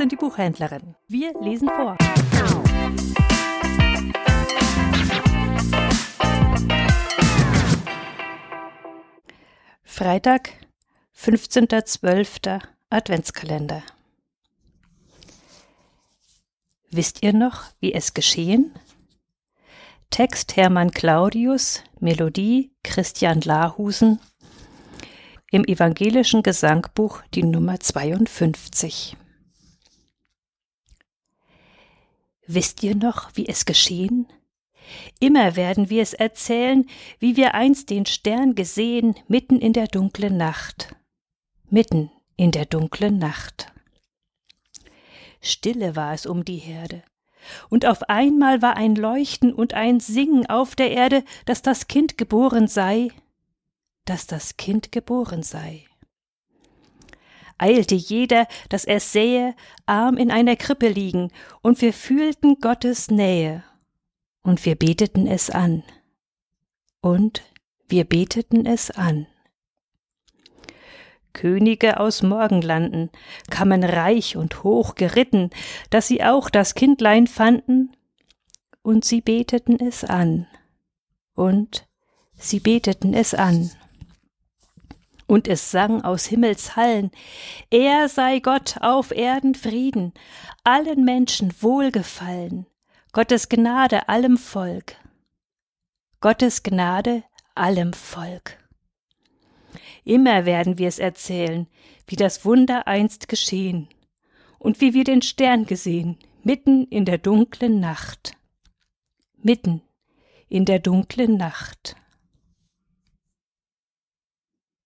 und die Buchhändlerin. Wir lesen vor. Freitag, 15.12. Adventskalender. Wisst ihr noch, wie es geschehen? Text Hermann Claudius, Melodie Christian Lahusen, im evangelischen Gesangbuch die Nummer 52. Wisst ihr noch, wie es geschehen? Immer werden wir es erzählen, wie wir einst den Stern gesehen, mitten in der dunklen Nacht. Mitten in der dunklen Nacht. Stille war es um die Herde. Und auf einmal war ein Leuchten und ein Singen auf der Erde, dass das Kind geboren sei, dass das Kind geboren sei. Eilte jeder, dass er sähe, arm in einer Krippe liegen, und wir fühlten Gottes Nähe, und wir beteten es an, und wir beteten es an. Könige aus Morgenlanden kamen reich und hoch geritten, dass sie auch das Kindlein fanden, und sie beteten es an, und sie beteten es an und es sang aus Himmels Hallen, Er sei Gott auf Erden Frieden, allen Menschen Wohlgefallen, Gottes Gnade allem Volk. Gottes Gnade allem Volk. Immer werden wir es erzählen, wie das Wunder einst geschehen und wie wir den Stern gesehen, mitten in der dunklen Nacht. Mitten in der dunklen Nacht.